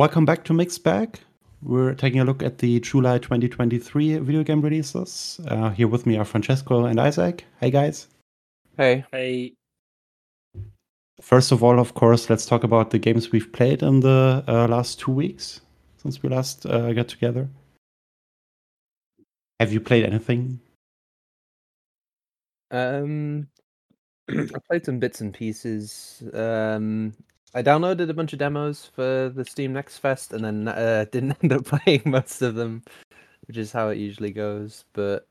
welcome back to MiXT BAG. We're taking a look at the July 2023 video game releases. Uh, here with me are Francesco and Isaac. Hey, guys. Hey. Hey. First of all, of course, let's talk about the games we've played in the uh, last two weeks since we last uh, got together. Have you played anything? Um, I played some bits and pieces. Um, I downloaded a bunch of demos for the Steam Next Fest, and then uh, didn't end up playing most of them, which is how it usually goes. But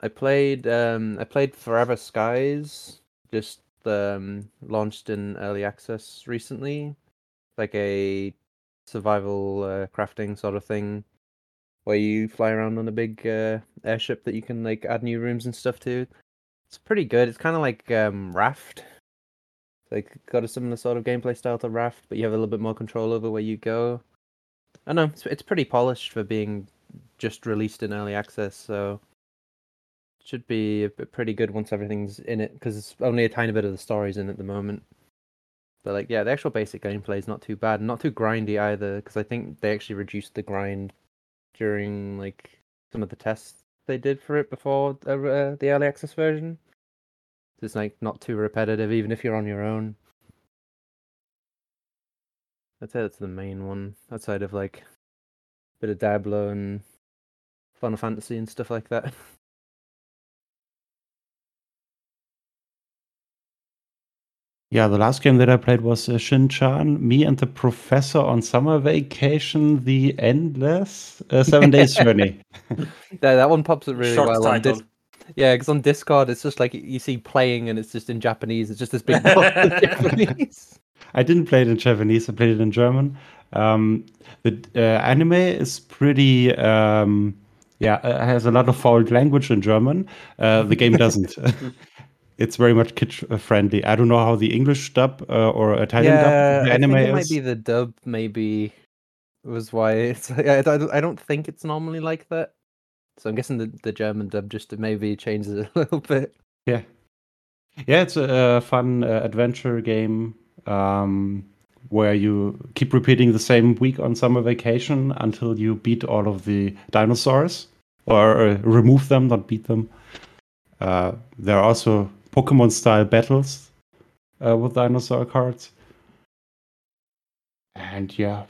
I played um, I played Forever Skies, just um, launched in early access recently, like a survival uh, crafting sort of thing, where you fly around on a big uh, airship that you can like add new rooms and stuff to. It's pretty good. It's kind of like um, Raft. Like got a similar sort of gameplay style to Raft, but you have a little bit more control over where you go. I know it's, it's pretty polished for being just released in early access, so it should be pretty good once everything's in it because it's only a tiny bit of the story's in at the moment. But like, yeah, the actual basic gameplay is not too bad, not too grindy either. Because I think they actually reduced the grind during like some of the tests they did for it before uh, the early access version. It's like not too repetitive, even if you're on your own. I'd say that's the main one, outside of like a bit of Diablo and Final Fantasy and stuff like that. Yeah, the last game that I played was uh, Shin-Chan, Me and the Professor on Summer Vacation, The Endless uh, Seven Days Journey. yeah, that one pops up really Short well title. on Dis- Yeah, because on Discord, it's just like you see playing and it's just in Japanese. It's just this big Japanese. I didn't play it in Japanese, I played it in German. Um, the uh, anime is pretty. Um, yeah, it has a lot of foul language in German. Uh, the game doesn't it's very much kid friendly. I don't know how the English dub uh, or Italian yeah, dub the anime I think it is. might be the dub. Maybe was why it's. I, I don't think it's normally like that. So I'm guessing the, the German dub just maybe changes a little bit. Yeah, yeah, it's a, fun uh, adventure game um, where you keep repeating the same week on summer vacation until you beat all of the dinosaurs or uh, remove them, not beat them. Uh, there are also Pokemon style battles uh, with dinosaur cards. And yeah,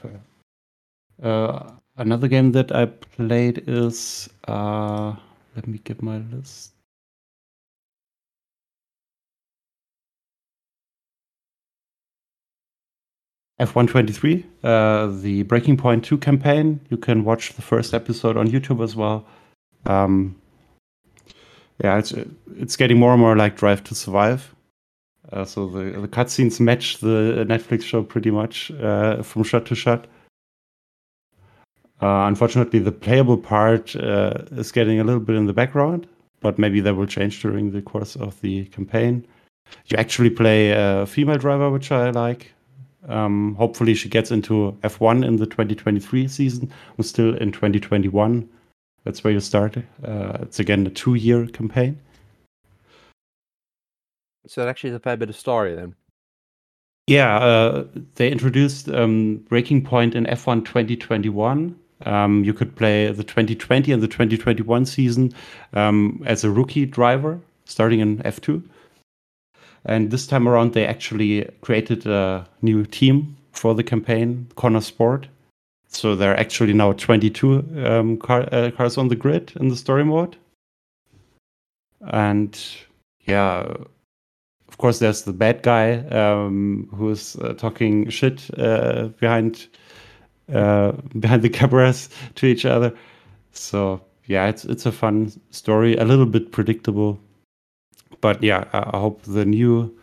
uh, another game that I played is uh, let me get my list. F123, uh, the Breaking Point 2 campaign. You can watch the first episode on YouTube as well. Um, yeah, it's it's getting more and more like Drive to Survive. Uh, so the the cutscenes match the Netflix show pretty much uh, from shot to shot. Uh, unfortunately, the playable part uh, is getting a little bit in the background, but maybe that will change during the course of the campaign. You actually play a female driver, which I like. Um, hopefully, she gets into F1 in the 2023 season. We're still in 2021. That's where you start. Uh, it's again a two-year campaign. So it actually is a fair bit of story then. Yeah, uh, they introduced um, Breaking Point in F1 2021. Um, you could play the 2020 and the 2021 season um, as a rookie driver, starting in F2. And this time around, they actually created a new team for the campaign, Konnersport, so there are actually now 22 um, car, uh, cars on the grid in the story mode. And yeah, of course, there's the bad guy um, who's uh, talking shit uh, behind uh, behind the cameras to each other. So yeah, it's it's a fun story, a little bit predictable, but yeah, I, I hope the new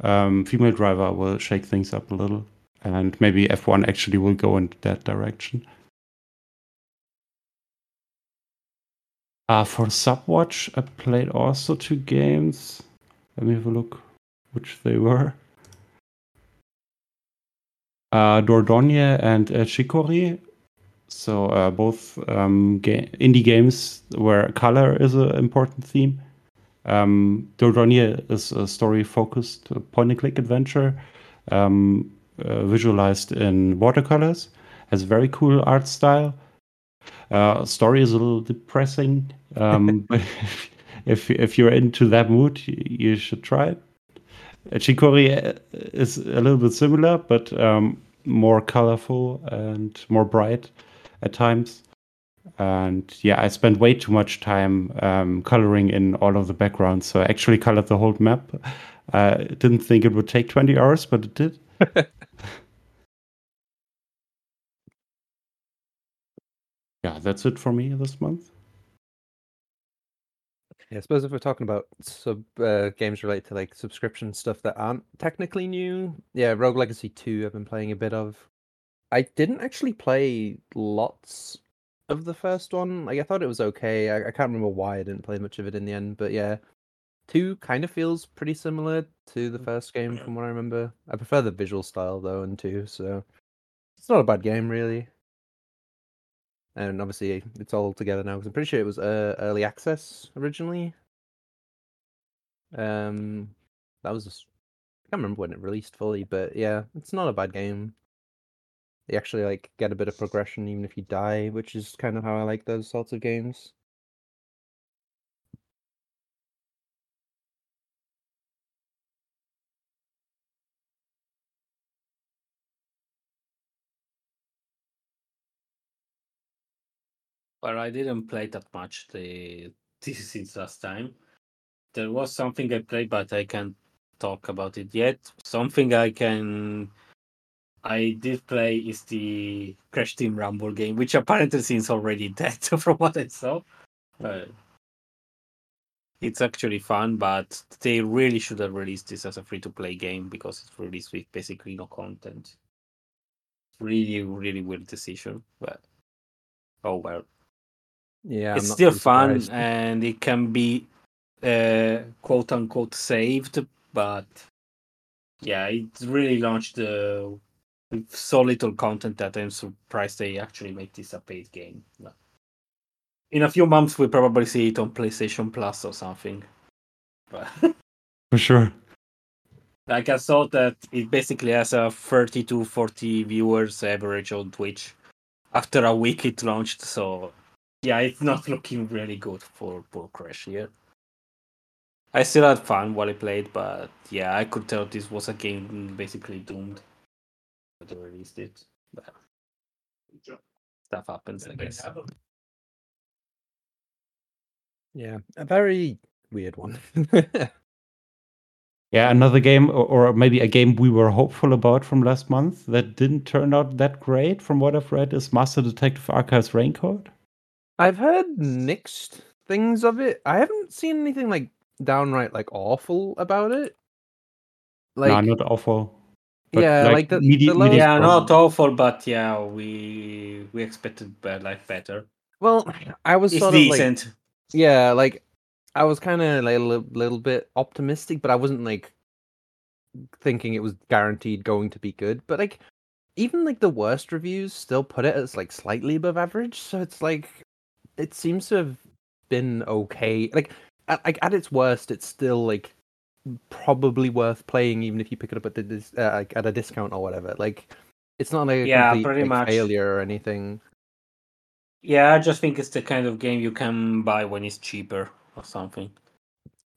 um, female driver will shake things up a little and maybe F1 actually will go in that direction. Uh, for Subwatch, I played also two games. Let me have a look which they were. Uh, Dordogne and uh, Chicory. So uh, both um, ga- indie games where color is an important theme. Um, Dordogne is a story-focused point-and-click adventure. Um, uh, visualized in watercolors. has very cool art style. Uh, story is a little depressing, um, but if if you're into that mood, you should try it. Chicory uh, is a little bit similar, but um, more colorful and more bright at times. And yeah, I spent way too much time um, coloring in all of the backgrounds. So I actually colored the whole map. I didn't think it would take 20 hours, but it did. yeah, that's it for me this month. Yeah, I suppose if we're talking about sub uh, games related to like subscription stuff that aren't technically new, yeah, Rogue Legacy 2 I've been playing a bit of. I didn't actually play lots of the first one. Like I thought it was okay. I, I can't remember why I didn't play much of it in the end, but yeah. Two kind of feels pretty similar to the first game from what I remember. I prefer the visual style though in two, so it's not a bad game really. And obviously it's all together now because I'm pretty sure it was uh, early access originally. Um, that was just, I can't remember when it released fully, but yeah, it's not a bad game. You actually like get a bit of progression even if you die, which is kind of how I like those sorts of games. But I didn't play that much the since last time. There was something I played, but I can't talk about it yet. Something I can I did play is the Crash Team Rumble game, which apparently seems already dead from what I saw. But it's actually fun, but they really should have released this as a free to play game because it's released with basically no content. Really, really weird decision, but oh well. Yeah, it's still fun and it can be uh, quote unquote saved, but yeah, it really launched uh, with so little content that I'm surprised they actually make this a paid game. In a few months, we'll probably see it on PlayStation Plus or something. But For sure. Like I saw that it basically has a 30 to 40 viewers average on Twitch. After a week it launched, so yeah, it's not looking really good for Bull Crash here. I still had fun while I played, but yeah, I could tell this was a game basically doomed. But they released it. But stuff happens, I guess. Yeah, a very weird one. yeah, another game, or, or, maybe a game we were hopeful about from last month that didn't turn out that great, from what I've read, is Master Detective Archives Raincoat. I've heard mixed things of it. I haven't seen anything like downright like awful about it. Like, no, not awful. yeah, like, like the, medi- the low- yeah, not awful, but yeah, we we expected like better. Well, I was it's sort decent. of like, yeah, like I was kind of like a little, little bit optimistic, but I wasn't like thinking it was guaranteed going to be good. But like, even like the worst reviews still put it as like slightly above average. So it's like it seems to have been okay. Like at, like at its worst, it's still like probably worth playing, even if you pick it up at the uh, like, at a discount or whatever. Like it's not like a yeah, complete, pretty like, much. failure or anything. Yeah, I just think it's the kind of game you can buy when it's cheaper or something.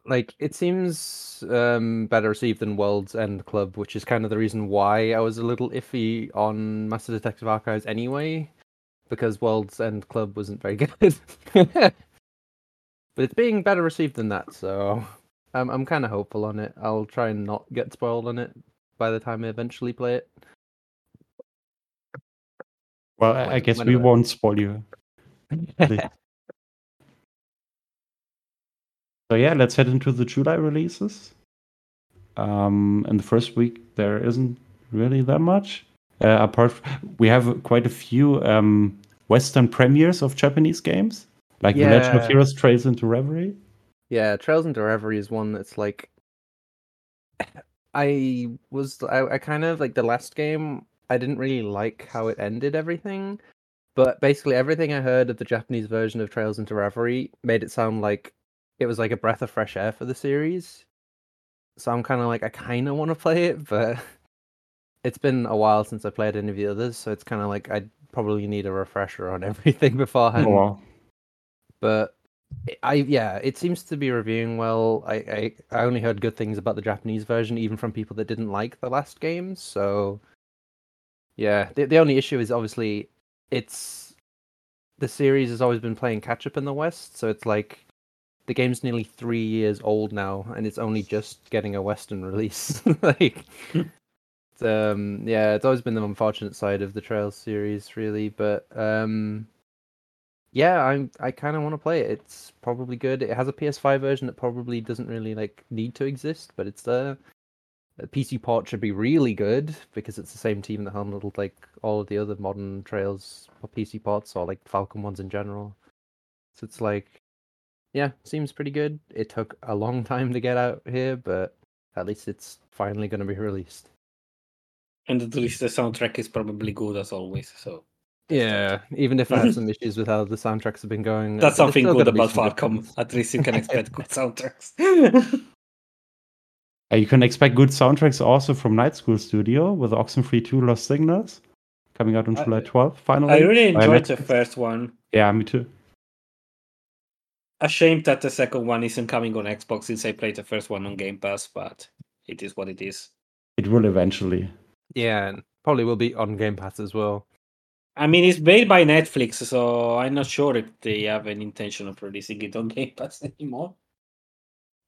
Like it seems um, better received than World's End Club, which is kind of the reason why I was a little iffy on Master Detective Archives anyway because World's End Club wasn't very good. but it's being better received than that, so I'm I'm kind of hopeful on it. I'll try and not get spoiled on it by the time I eventually play it. Well, when, I guess we won't spoil you. so yeah, let's head into the July releases. Um, in the first week, there isn't really that much. Uh, apart, from, we have quite a few um, Western premieres of Japanese games, like yeah. The Legend of Heroes Trails into Reverie. Yeah, Trails into Reverie is one that's like, I was I, I kind of like the last game. I didn't really like how it ended everything, but basically everything I heard of the Japanese version of Trails into Reverie made it sound like it was like a breath of fresh air for the series. So I'm kind of like I kind of want to play it, but it's been a while since I played any of the others, so it's kind of like I probably need a refresher on everything beforehand. Or But I yeah, it seems to be reviewing well. I, I I only heard good things about the Japanese version, even from people that didn't like the last games. So yeah, the the only issue is obviously it's the series has always been playing catch up in the West, so it's like the game's nearly three years old now, and it's only just getting a Western release. like, it's, um, yeah, it's always been the unfortunate side of the Trails series, really. But um, yeah, I'm I kind of want to play it. It's probably good. It has a PS5 version that probably doesn't really like need to exist, but it's there. The PC port should be really good because it's the same team that handled like all of the other modern Trails PC ports or like Falcom ones in general. So it's like, yeah, seems pretty good. It took a long time to get out here, but at least it's finally going to be released. And at least the soundtrack is probably good as always. So Yeah, even if I have some issues with how the soundtracks have been going, that's something good about some Falcom. At least you can expect good soundtracks. Uh, you can expect good soundtracks also from Night School Studio with Oxenfree 2 Lost Signals coming out on I- July 12th. Finally, I really By enjoyed the first one. Yeah, me too. Ashamed that the second one isn't coming on Xbox since I played the first one on Game Pass, but it is what it is. It will eventually. Yeah, and probably will be on Game Pass as well. I mean, it's made by Netflix, so I'm not sure if they have an intention of releasing it on Game Pass anymore.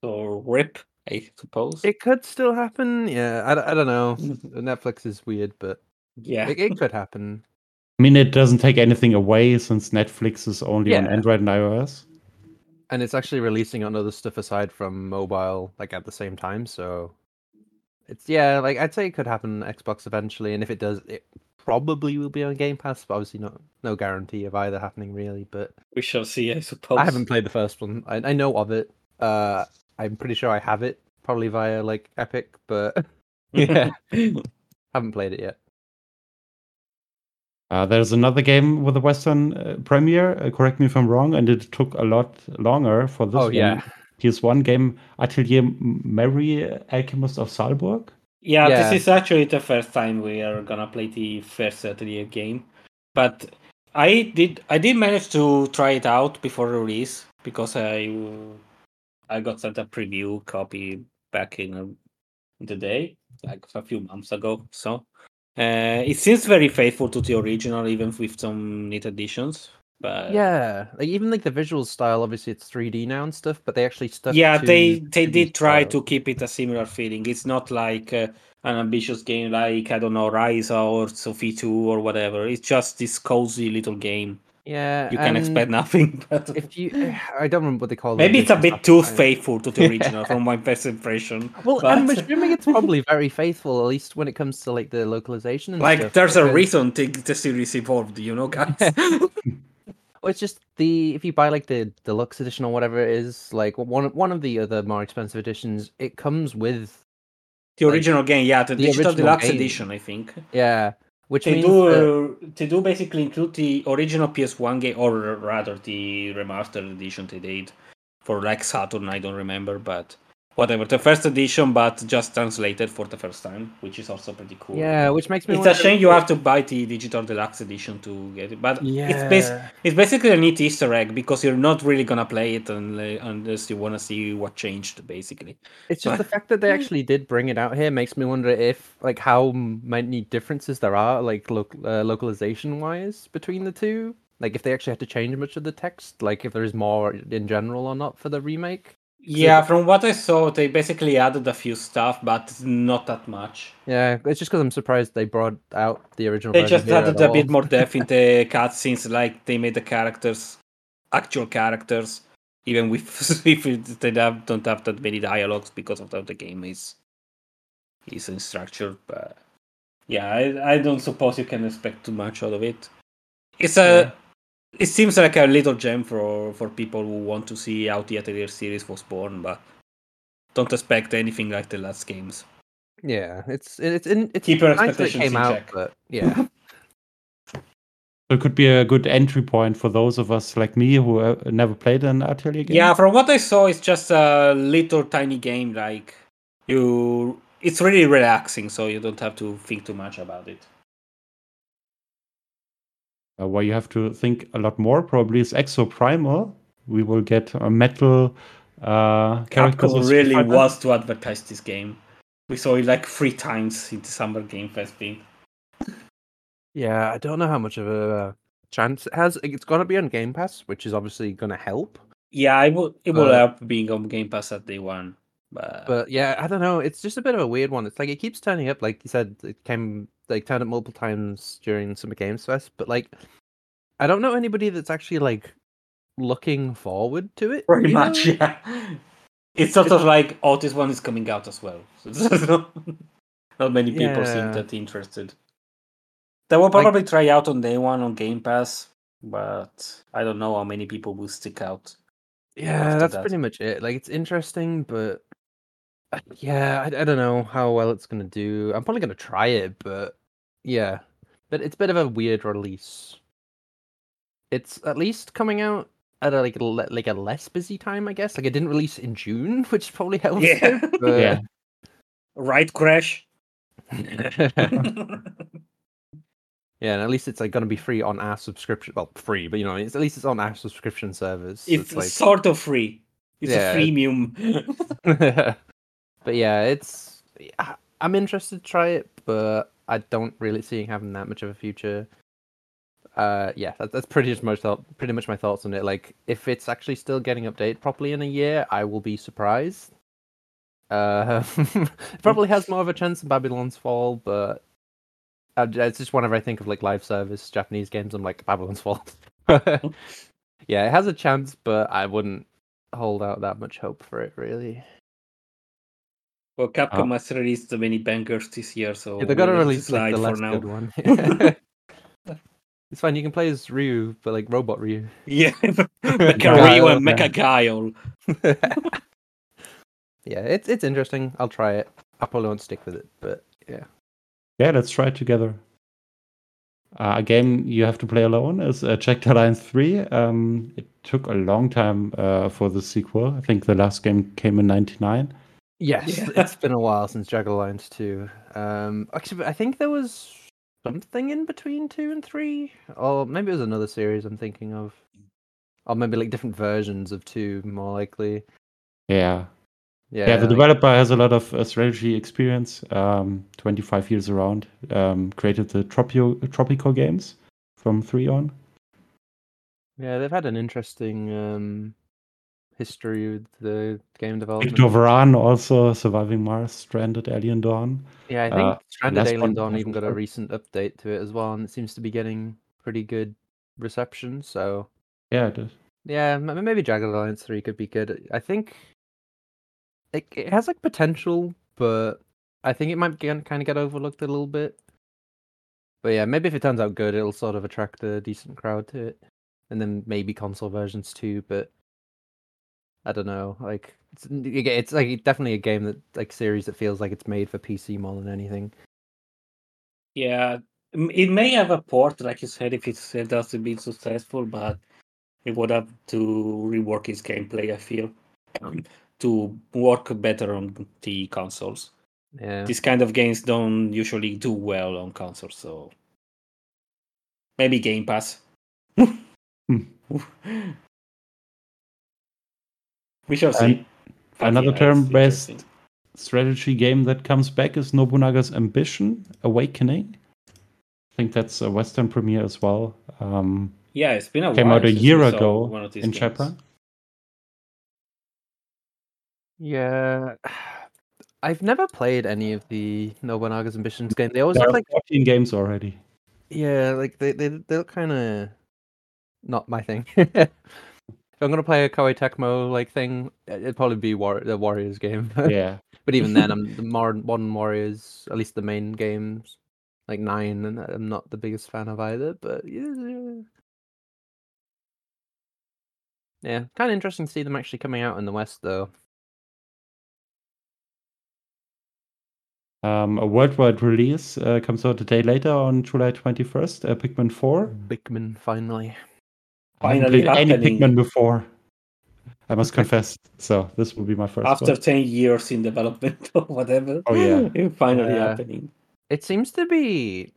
So, rip, I suppose. It could still happen. Yeah, I don't know. Netflix is weird, but yeah. it, it could happen. I mean, it doesn't take anything away since Netflix is only on Android and iOS. And it's actually releasing on other stuff aside from mobile, like at the same time. So it's yeah, like I'd say it could happen on Xbox eventually, and if it does, it probably will be on Game Pass. But obviously, not no guarantee of either happening really. But We shall see, I suppose. I haven't played the first one. I, I know of it. Uh, I'm pretty sure I have it, probably via like Epic, but yeah, haven't played it yet. Uh, there's another game with a Western uh, premiere. Uh, correct me if I'm wrong, and it took a lot longer for this. Oh one. yeah, PS1 game Atelier Marie Alchemist of Salburg. Yeah, Yeah. this is actually the first time we are gonna play the first Atelier game. But I did I did manage to try it out before release because I I got sent a preview copy back in uh, the day, like a few months ago. So uh, it seems very faithful to the original, even with some neat additions. But yeah. Like even like the visual style, obviously it's 3D now and stuff, but they actually stuck. yeah to they they 2D did try style. to keep it a similar feeling it's not like uh, an ambitious game like i don't know Ryza or sophie 2 or whatever it's just this cozy little game Yeah, you can expect nothing but If you, I don't remember what they call. the maybe it's a bit too style. faithful to the Yeah. original from my first impression Well, I'm but- assuming it's probably very faithful, at least when it comes to like the localization and like stuff, there's a reason the, the series evolved you know guys it's just the if you buy like the deluxe edition or whatever it is, like one one of the other more expensive editions, it comes with the Like, original game yeah the, the digital deluxe game. edition i think yeah, which they do that- uh, they do basically include the original PS1 game, or rather the remastered edition they did for like Saturn. I don't remember, but whatever. The first edition, but just translated for the first time, which is also pretty cool. yeah, which makes me. It's a shame you have to buy the digital deluxe edition to get it, but Yeah, it's bas- it's basically a neat Easter egg because you're not really gonna play it unless you want to see what changed, basically. It's just the fact that they actually did bring it out here makes me wonder if, like, how many differences there are, like, loc uh, localization wise between the two. Like, if they actually had to change much of the text, like, if there is more in general or not for the remake. Yeah, from what I saw, they basically added a few stuff, but not that much. Yeah, it's just because I'm surprised they brought out the original. They just added a bit more depth in the cutscenes, like they made the characters actual characters, even with if they have, don't have that many dialogues because of how the game is is in structure. But yeah, I, I don't suppose you can expect too much out of it. It's a Yeah. It seems like a little gem for for people who want to see how the Atelier series was born, but don't expect anything like the last games. Yeah, it's it's in it's Keep your nice it came in out, check. but yeah, So it could be a good entry point for those of us like me who uh, never played an Atelier game. Yeah, from what I saw, it's just a little tiny game. Like you, it's really relaxing, so you don't have to think too much about it. Uh, where you have to think a lot more probably is exoprimal We will get a metal uh, characters. Capcom of Street really Fighter. was to advertise this game. We saw it like three times in the Summer Game Fest thing. Yeah, I don't know how much of a uh, chance it has. It's going to be on Game Pass, which is obviously going to help. Yeah, it will it will Uh, help being on Game Pass at day one. But, But yeah, I don't know. It's just a bit of a weird one. It's like it keeps turning up. Like you said, it came like turned up multiple times during Summer Games Fest. But like, I don't know anybody that's actually like looking forward to it. pretty much, know? yeah. It's sort of like, oh, this one is coming out as well. So not many people seem that interested. They will Like- probably try out on day one on Game Pass, but I don't know how many people will stick out. Yeah, that's that. pretty much it. Like it's interesting, but yeah, I, I don't know how well it's gonna do. I'm probably gonna try it, but yeah, but it's a bit of a weird release. It's at least coming out at a like a, le- like a less busy time, I guess. Like it didn't release in June, which probably helps. Yeah. but- Yeah. Right, Crash? yeah, and at least it's like gonna be free on our subscription. Well, free, but you know, it's, at least it's on our subscription service. so it's it's like sort of free. It's Yeah, a it- freemium. but yeah, it's I'm interested to try it, but I don't really see having that much of a future. Uh, yeah, that, that's pretty much my thought. Pretty much my thoughts on it. Like, if it's actually still getting updated properly in a year, I will be surprised. Uh, it probably has more of a chance than Babylon's Fall, but uh, it's just whenever I think of like live service Japanese games, I'm like Babylon's Fall. yeah, it has a chance, but I wouldn't hold out that much hope for it, really. Well, Capcom has released so many bangers this year, so Yeah, they gotta we'll let it release like the slide less for now. good one. it's fine. You can play as Ryu, but like robot Ryu. Yeah, Mecha Guile, Ryu and yeah. Mecha Guile. yeah, it's it's interesting. I'll try it. I probably won't stick with it, but yeah. Yeah, let's try it together. Uh, a game you have to play alone is uh, Jagged Alliance 3. Um, it took a long time uh, for the sequel. I think the last game came in 99. Yes, Yeah. it's been a while since Jagged Alliance two. Um, actually, I think there was something in between two and three, or maybe it was another series I'm thinking of, or maybe like different versions of two, more likely. Yeah. Yeah, Yeah, the like- developer has a lot of uh, strategy experience, um, 25 years around. Um, created the Tropio, Tropico games from 3 on. yeah, they've had an interesting um history with the game development. Victor Vran also, Surviving Mars, Stranded, Alien Dawn. Yeah, I think Uh, Stranded Alien one Dawn even got a recent update to it as well, and it seems to be getting pretty good reception. So Yeah, it it is. yeah, m- maybe Jagged Alliance three could be good. I think it it has like potential, but I think it might get, kind of get overlooked a little bit. But yeah, maybe if it turns out good, it'll sort of attract a decent crowd to it, and then maybe console versions too. But I don't know, like it's it's like definitely a game that like series that feels like it's made for PC more than anything. Yeah, it may have a port, like you said, if it's, it doesn't be successful, but it would have to rework its gameplay, I feel, um, to work better on the consoles. Yeah. These kind of games don't usually do well on consoles, so maybe Game Pass. Hmm. we shall see. And But another yeah, it's turn-based strategy game that comes back is Nobunaga's Ambition Awakening. I think that's a Western premiere as well. Um, Yeah, it's been a came while out a since year we saw ago one of these in games. Japan. Yeah. I've never played any of the Nobunaga's Ambitions game. They always There look are like 14 games already. yeah, like they they they look kind of not my thing. if I'm gonna play a Koei Tecmo like thing, it'd probably be War- the Warriors game. yeah. but even then, I'm the more modern Warriors, at least the main games, like nine, and I'm not the biggest fan of either. But yeah, yeah, kind of interesting to see them actually coming out in the West though. Um, a worldwide release uh, comes out a day later on July 21st. Uh, Pikmin 4. Pikmin finally. I haven't Finally played any. Pikmin before. I must confess. So this will be my first After one. 10 years in development or whatever. Oh, yeah. It's finally Yeah. happening. It seems to be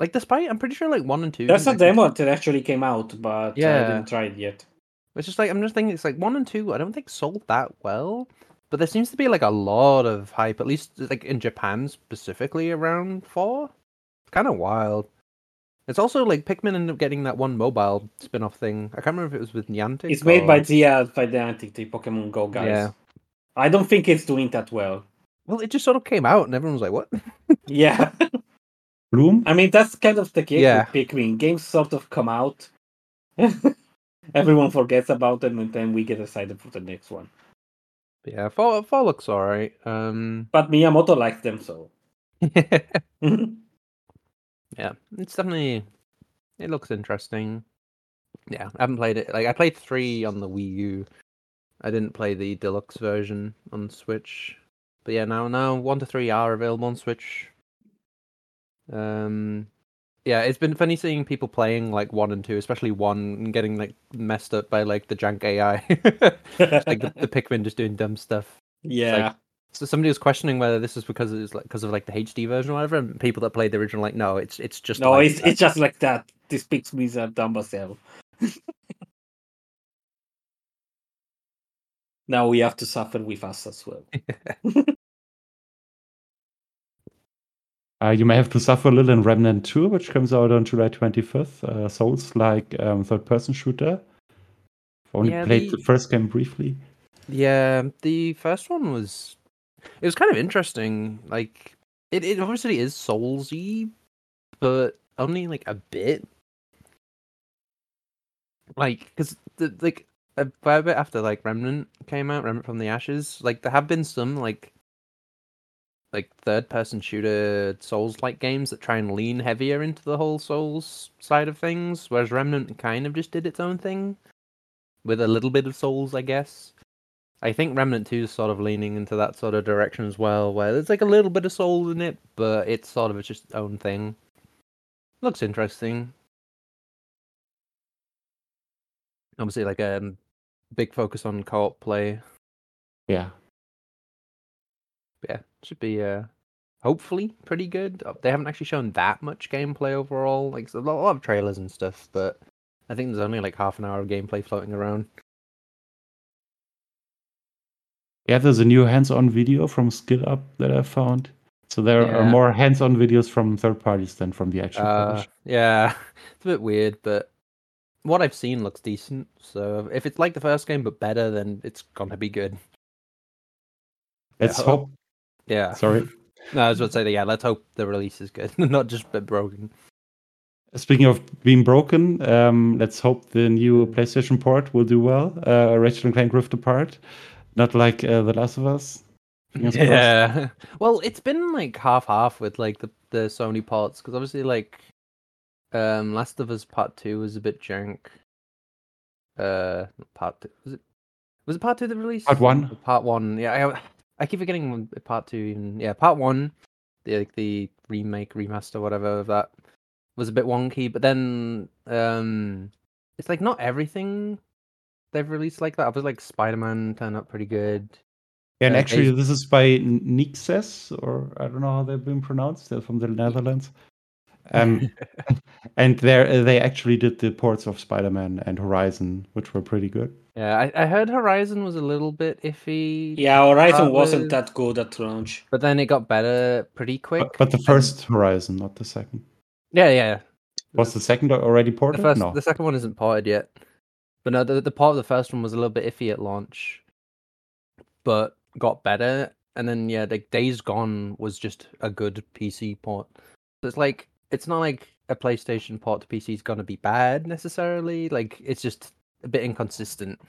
like despite I'm pretty sure like one and two. That's a didn't demo that actually came out, but yeah. I didn't try it yet. It's just like I'm just thinking it's like one and two. I don't think sold that well, but there seems to be like a lot of hype, at least like in Japan specifically around four. It's kind of wild. It's also like Pikmin ended up getting that one mobile spin-off thing. I can't remember if it was with Niantic. It's made by the uh, by the Niantic, the Pokemon Go guys. Yeah. I don't think it's doing that well. Well, it just sort of came out, and everyone was like, "What?" Yeah, Bloom. I mean that's kind of the case Yeah. with Pikmin. Games sort of come out, everyone forgets about them, and then we get excited for the next one. Yeah, four four looks alright. Um, But Miyamoto likes them, so yeah, it's definitely it looks interesting. Yeah, I haven't played it. Like I played three on the Wii U. I didn't play the deluxe version on Switch. But yeah, now now one to three are available on Switch. Um, yeah, it's been funny seeing people playing like one and two, especially one, and getting like messed up by like the jank AI, like the, the Pikmin just doing dumb stuff. yeah. So somebody was questioning whether this is because it's like because of like the HD version or whatever, and people that played the original like, no, it's it's just no, like it's that. it's just like that. This Pikmin are dumb as hell. now we have to suffer with us as well. Uh, you may have to suffer a little in Remnant 2, which comes out on July 25th. Uh, Souls like um, third person shooter. I've only Yeah, played the- the first game briefly. Yeah, the first one was it was kind of interesting. Like it, it obviously is soulsy, but only like a bit. Like, because like a fair bit after like Remnant came out, Remnant from the Ashes, like there have been some like like third person shooter Souls like games that try and lean heavier into the whole Souls side of things, whereas Remnant kind of just did its own thing with a little bit of Souls, I guess. I think Remnant 2 is sort of leaning into that sort of direction as well, where there's like a little bit of soul in it, but it's sort of its own thing. Looks interesting. Obviously, like a um, big focus on co-op play. Yeah. But yeah, should be uh, hopefully pretty good. Uh, They haven't actually shown that much gameplay overall, like so a lot a lot of trailers and stuff, but I think there's only like half an hour of gameplay floating around. Yeah, there's a new hands on video from Skill Up that I found. So there are more hands on videos from third parties than from the actual Uh, publisher. yeah, it's a bit weird, but what I've seen looks decent. So if it's like the first game but better, then it's gonna be good. Let's yeah. hope. Yeah. Sorry. No, I was about to say that. Yeah, let's hope the release is good, not just a bit broken. Speaking of being broken, um, let's hope the new PlayStation port will do well. Uh, Ratchet and Clank Rift Apart, not like uh, The Last of Us. Fingers crossed. Yeah. Well, it's been like half half with like the the Sony parts because obviously like um Last of Us Part Two was a bit jank. Uh, Part Two was it? Was it Part Two that released? Part one. Part One. Yeah, I I keep forgetting Part Two. Even yeah, Part One, the like the remake remaster whatever of that was a bit wonky, but then um, it's like not everything they've released like that. I was like Spider Man turned out pretty good. And Uh, actually, Ace- this is by Nixxes, or I don't know how they've been pronounced. They're from the Netherlands. Um, and they they actually did the ports of Spider-Man and Horizon, which were pretty good. Yeah, I, I heard Horizon was a little bit iffy. Yeah, Horizon That wasn't that good at launch. But then it got better pretty quick. But, but the and- first Horizon, not the second. Yeah, yeah. Was the second already ported? The ported? first no. the second one isn't ported yet. But no, the the part of the first one was a little bit iffy at launch. But got better. And then yeah, like Days Gone was just a good PC port. So it's like it's not like a PlayStation port to PC is gonna be bad necessarily. Like it's just a bit inconsistent.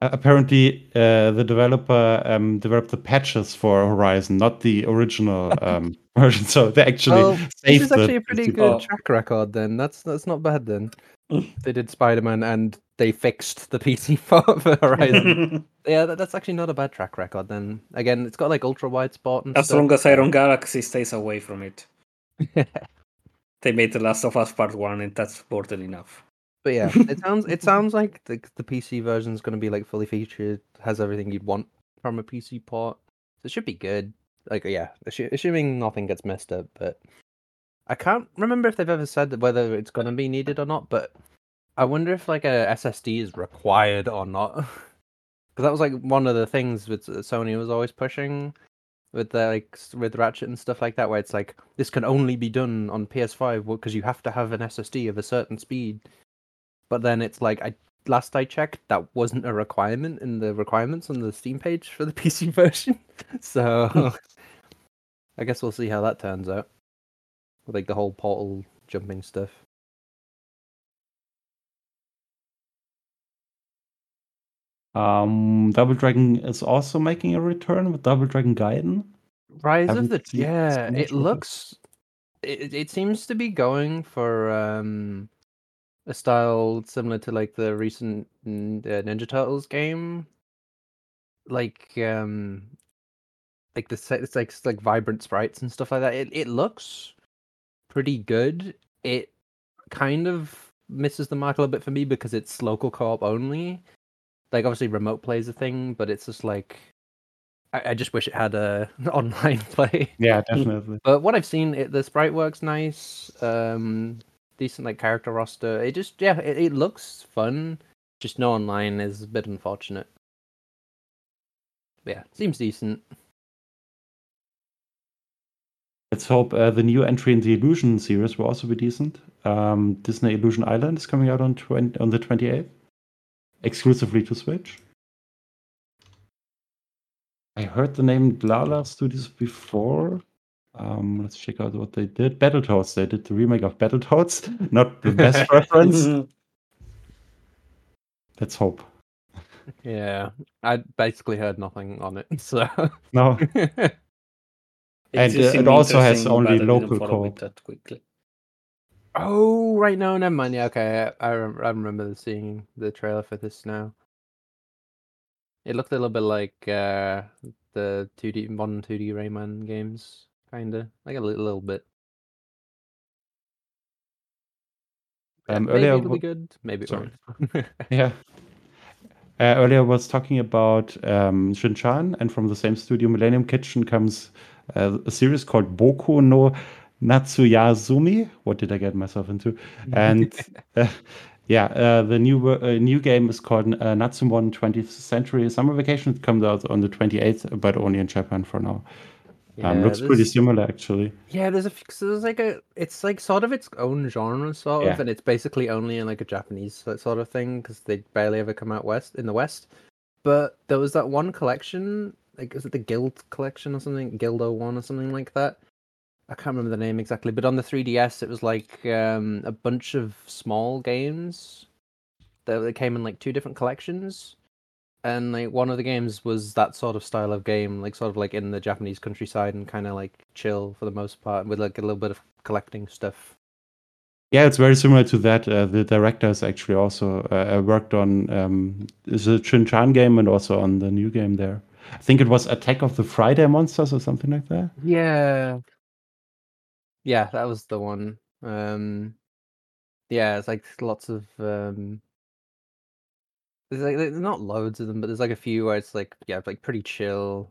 Uh, apparently, uh, the developer um, developed the patches for Horizon, not the original um, version. So they actually saved This is the actually a pretty good Oh. track record then. That's that's not bad then. they did Spider Man and they fixed the PC port for Horizon. yeah, that, that's actually not a bad track record then. Again, it's got like ultra wide spot and as stuff. long as Iron Galaxy stays away from it. They made The Last of Us Part 1, and that's more than enough. But yeah, it sounds it sounds like the the PC version is going to be like fully featured, has everything you'd want from a PC port. So it should be good. Like yeah, assu- assuming nothing gets messed up. But I can't remember if they've ever said whether it's going to be needed or not, but I wonder if like a SSD is required or not. Because that was like one of the things with uh, Sony was always pushing with the like with Ratchet and stuff like that, where it's like this can only be done on PS5 because you have to have an SSD of a certain speed. But then it's like I last I checked, that wasn't a requirement in the requirements on the Steam page for the PC version. So I guess we'll see how that turns out. With like the whole portal jumping stuff. Um, Double Dragon is also making a return with Double Dragon Gaiden. Rise of Haven't the yeah, it looks it, it seems to be going for um a style similar to like the recent uh, Ninja Turtles game. Like um like the set it's like it's like vibrant sprites and stuff like that. It it looks pretty good. It kind of misses the mark a little bit for me because it's local co-op only. Like obviously remote play is a thing, but it's just like I, I just wish it had a online play. Yeah, definitely. But what I've seen, it, the sprite works nice. Um, decent like character roster. It just yeah, it, it looks fun. Just no online is a bit unfortunate. But yeah, seems decent. Let's hope uh, the new entry in the Illusion series will also be decent. Um, Disney Illusion Island is coming out on 20, on the 28th, exclusively to Switch. I heard the name Dlala Studios before. Um, let's check out what they did. Battletoads. They did the remake of Battletoads. Not the best reference. Let's hope. Yeah, I basically heard nothing on it. So No, And, uh, it also has only but I didn't local follow co-op. that quickly. Oh right, no, never mind. Yeah, okay, I I, rem- I remember seeing the trailer for this now. It looked a little bit like uh, the 2D modern 2D Rayman games, kinda like a little, little bit. Yeah, Um, maybe earlier it'll be good. Maybe it Sorry. won't. Yeah. Uh, earlier I was talking about um, Shinchan, and from the same studio, Millennium Kitchen, comes uh, a series called Boku no Natsuyasumi. What did I get myself into? And uh, yeah, uh, the new uh, new game is called uh, Natsumon 20th Century Summer Vacation. It comes out on the 28th, but only in Japan for now. um, looks pretty similar, actually. Yeah, there's a so there's like a it's like sort of its own genre, sort of, and it's basically only in like a Japanese sort of thing because they barely ever come out west in the West. But there was that one collection, like is it the Guild collection or something, Guildo one or something like that. I can't remember the name exactly, but on the 3DS it was like um, a bunch of small games that, that came in like two different collections. And like one of the games was that sort of style of game, like sort of like in the Japanese countryside and kind of like chill for the most part, with like a little bit of collecting stuff. Yeah, it's very similar to that. Uh, the director has actually also uh, worked on um, the Shin-Chan game and also on the new game there. I think it was Attack of the Friday Monsters or something like that. Yeah, yeah, that was the one. Um, yeah, it's like lots of um, there's like there's not loads of them, but there's like a few where it's like yeah, like pretty chill.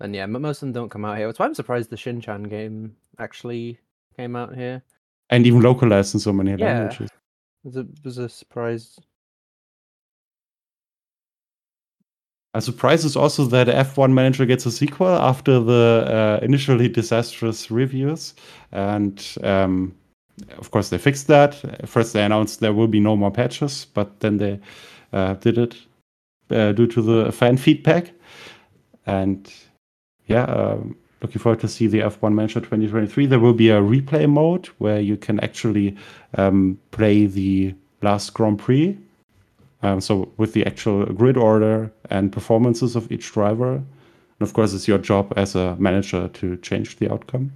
And yeah, but most of them don't come out here. That's why I'm surprised the Shin-Chan game actually came out here. And even localized in so many Yeah. languages. It was a, it was a surprise. A surprise is also that F1 Manager gets a sequel after the uh, initially disastrous reviews. And um, of course, they fixed that. First, they announced there will be no more patches, but then they uh, did it uh, due to the fan feedback. And yeah, um, looking forward to see the F1 Manager 2023. There will be a replay mode where you can actually um, play the last Grand Prix um, so with the actual grid order and performances of each driver, and of course, it's your job as a manager to change the outcome.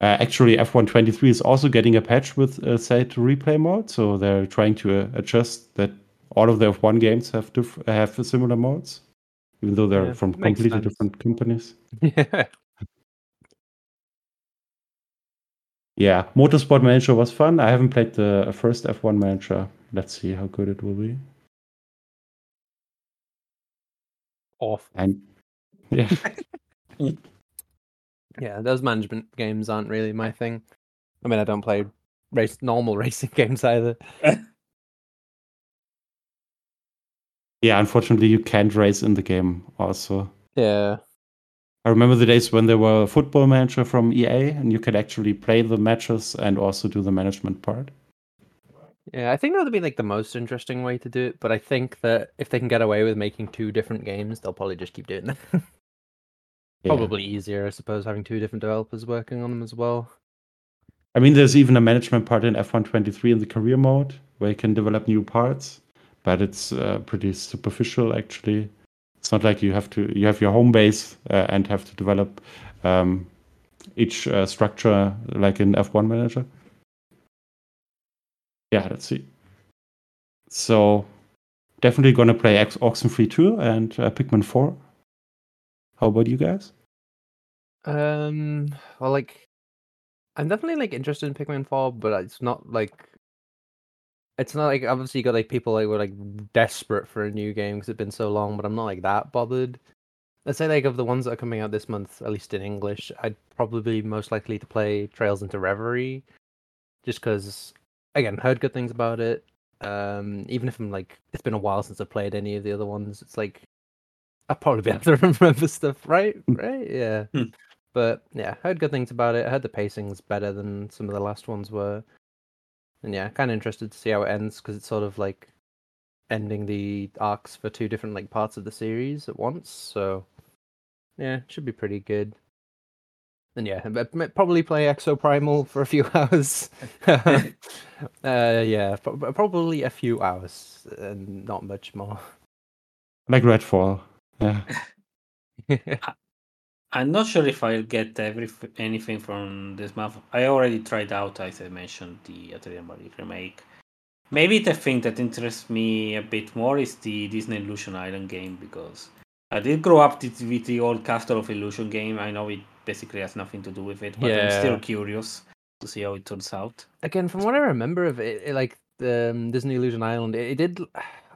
Uh, actually, F123 is also getting a patch with uh, set replay mode, so they're trying to uh, adjust that all of the F1 games have diff- have similar modes, even though they're Yeah, from completely sense. different companies. Yeah. Yeah, Motorsport Manager was fun. I haven't played the first F1 Manager. Let's see how good it will be. Off. And yeah. Yeah, those management games aren't really my thing. I mean, I don't play race normal racing games either. Yeah, unfortunately, you can't race in the game. Also, Yeah. I remember the days when there were a football manager from EA, and you could actually play the matches and also do the management part. Yeah, I think that would be like the most interesting way to do it, but I think that if they can get away with making two different games, they'll probably just keep doing that. Yeah. Probably easier, I suppose, having two different developers working on them as well. I mean, there's even a management part in F1 23 in the career mode where you can develop new parts, but it's uh, pretty superficial actually. It's not like you have to you have your home base uh, and have to develop um, each uh, structure like in F1 Manager. Yeah, let's see. So definitely gonna play X- Oxenfree 2 and uh, Pikmin 4. How about you guys? Um, well, like, I'm definitely like interested in Pikmin 4, but it's not like, it's not like obviously you got like people like were like desperate for a new game because it's been so long, but I'm not like that bothered. Let's say like of the ones that are coming out this month, at least in English, I'd probably be most likely to play Trails into Reverie, just because again heard good things about it. Um, even if I'm like it's been a while since I've played any of the other ones, it's like I'll probably be able to remember stuff, right? Right? Yeah. Hmm. But yeah, heard good things about it. I heard the pacing's better than some of the last ones were. And yeah, kind of interested to see how it ends because it's sort of like ending the arcs for two different like parts of the series at once. So yeah, should be pretty good. And yeah, but probably play Exoprimal for a few hours. uh, yeah, probably a few hours and not much more. Like Redfall. Yeah. I'm not sure if I'll get every anything from this month. I already tried out, as I mentioned, the Atelier Marie remake. Maybe the thing that interests me a bit more is the Disney Illusion Island game because I did grow up with with the old Castle of Illusion game. I know it basically has nothing to do with it, but I'm still curious to see how it turns out. Again, from what I remember of it, it like the um, Disney Illusion Island, it, it did.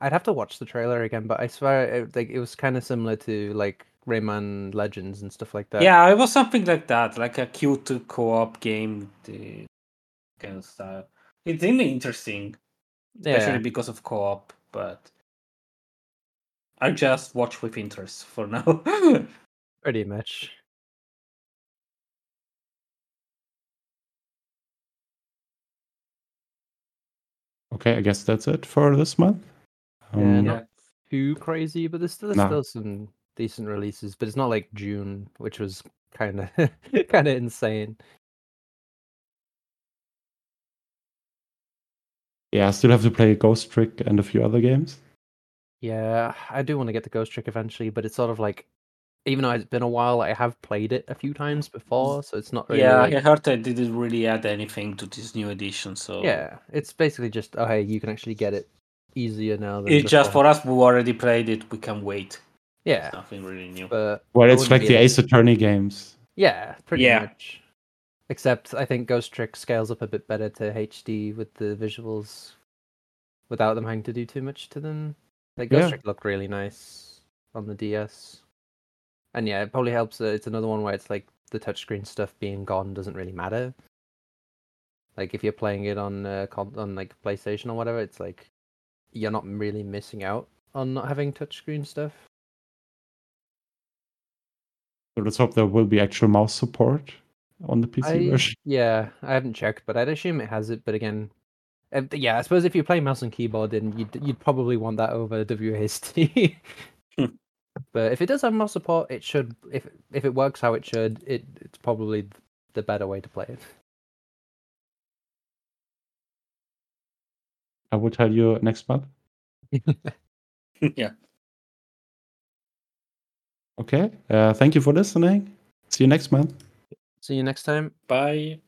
I'd have to watch the trailer again, but I swear, it, like it was kind of similar to like Rayman Legends and stuff like that. Yeah, it was something like that, like a cute co-op game, the kind of style. It's really interesting, especially yeah. because of co-op. But I just watch with interest for now. Pretty much. Okay, I guess that's it for this month. Yeah, Um, not too crazy, but there's still, there's No. still some decent releases. But it's not like June, which was kind of kind of insane. yeah, I still have to play Ghost Trick and a few other games. Yeah, I do want to get the Ghost Trick eventually, but it's sort of like, even though it's been a while, I have played it a few times before, so it's not really. yeah, like- I heard I didn't really add anything to this new edition, so Yeah, it's basically just oh hey, you can actually get it easier now than it's just for us who already played it. We can wait. yeah, Nothing really new. but Well, it's like the able- Ace Attorney games. yeah, pretty Yeah. much. Except I think Ghost Trick scales up a bit better to HD with the visuals, without them having to do too much to them. Like Ghost Yeah. Trick looked really nice on the DS, and yeah, it probably helps. That it's another one where it's like the touchscreen stuff being gone doesn't really matter. Like if you're playing it on uh, on like PlayStation or whatever, it's like you're not really missing out on not having touchscreen stuff. So let's hope there will be actual mouse support on the PC I, version. yeah, I haven't checked, but I'd assume it has it. But again, uh, yeah, I suppose if you play mouse and keyboard, then you'd you'd probably want that over WASD. But if it does have mouse support, it should. If if it works how it should, it it's probably the better way to play it. I will tell you next month. yeah. Okay. Uh, thank you for listening. See you next month. See you next time. Bye.